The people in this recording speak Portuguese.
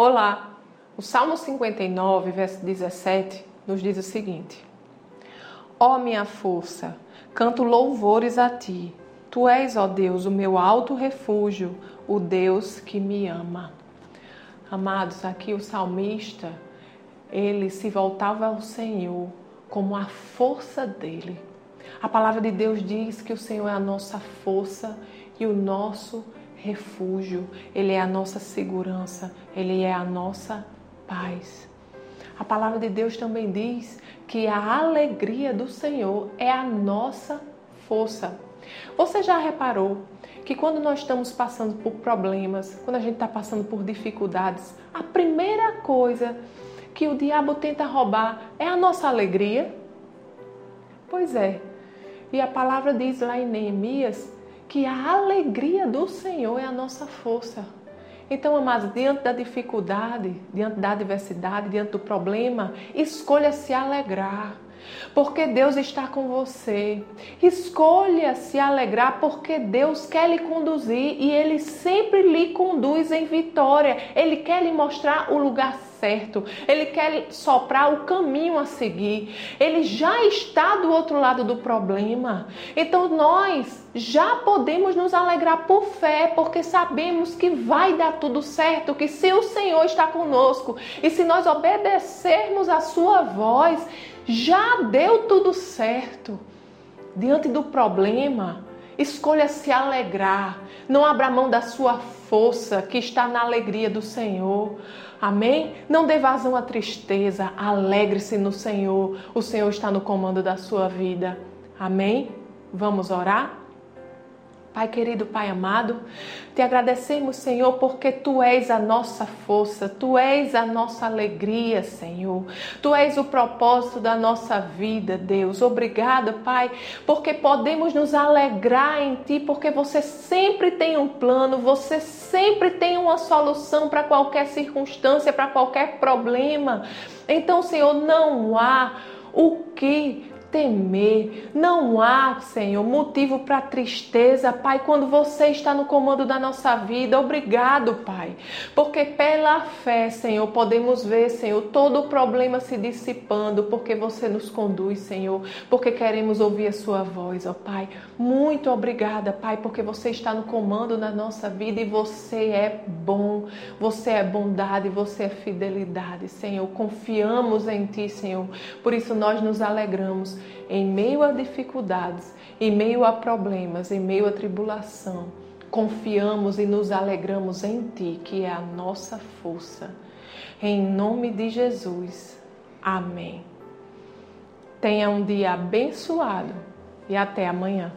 Olá! O Salmo 59, verso 17, nos diz o seguinte: Ó oh, minha força, canto louvores a ti. Tu és, ó Deus, o meu alto refúgio, o Deus que me ama. Amados, aqui o salmista, ele se voltava ao Senhor como a força dele. A palavra de Deus diz que o Senhor é a nossa força e o nosso refúgio, Ele é a nossa segurança, Ele é a nossa paz. A palavra de Deus também diz que a alegria do Senhor é a nossa força. Você já reparou que quando nós estamos passando por problemas, quando a gente está passando por dificuldades, a primeira coisa que o diabo tenta roubar é a nossa alegria? Pois é. E a palavra diz lá em Neemias que a alegria do Senhor é a nossa força. Então, amados, diante da dificuldade, diante da adversidade, diante do problema, escolha se alegrar. Porque Deus está com você. Escolha se alegrar, porque Deus quer lhe conduzir e Ele sempre lhe conduz em vitória. Ele quer lhe mostrar o lugar certo, Ele quer soprar o caminho a seguir, Ele já está do outro lado do problema. Então nós já podemos nos alegrar por fé, porque sabemos que vai dar tudo certo, que se o Senhor está conosco e se nós obedecermos a Sua voz, já deu tudo certo. Diante do problema, escolha se alegrar, não abra mão da sua força que está na alegria do Senhor. Amém? Não dê vazão à tristeza, alegre-se no Senhor. O Senhor está no comando da sua vida. Amém? Vamos orar? Pai querido, Pai amado, te agradecemos, Senhor, porque tu és a nossa força, tu és a nossa alegria, Senhor. Tu és o propósito da nossa vida, Deus. Obrigada, Pai, porque podemos nos alegrar em ti, porque você sempre tem um plano, você sempre tem uma solução para qualquer circunstância, para qualquer problema. Então, Senhor, não há o que temer. Não há, Senhor, motivo para tristeza, Pai, quando você está no comando da nossa vida. Obrigado, Pai, porque pela fé, Senhor, podemos ver, Senhor, todo o problema se dissipando, porque você nos conduz, Senhor, porque queremos ouvir a Sua voz, ó Pai. Muito obrigada, Pai, porque você está no comando da nossa vida e você é bom, você é bondade, você é fidelidade, Senhor. Confiamos em Ti, Senhor, por isso nós nos alegramos em meio a dificuldades, em meio a problemas, em meio a tribulação, confiamos e nos alegramos em Ti, que é a nossa força. Em nome de Jesus. Amém. Tenha um dia abençoado e até amanhã.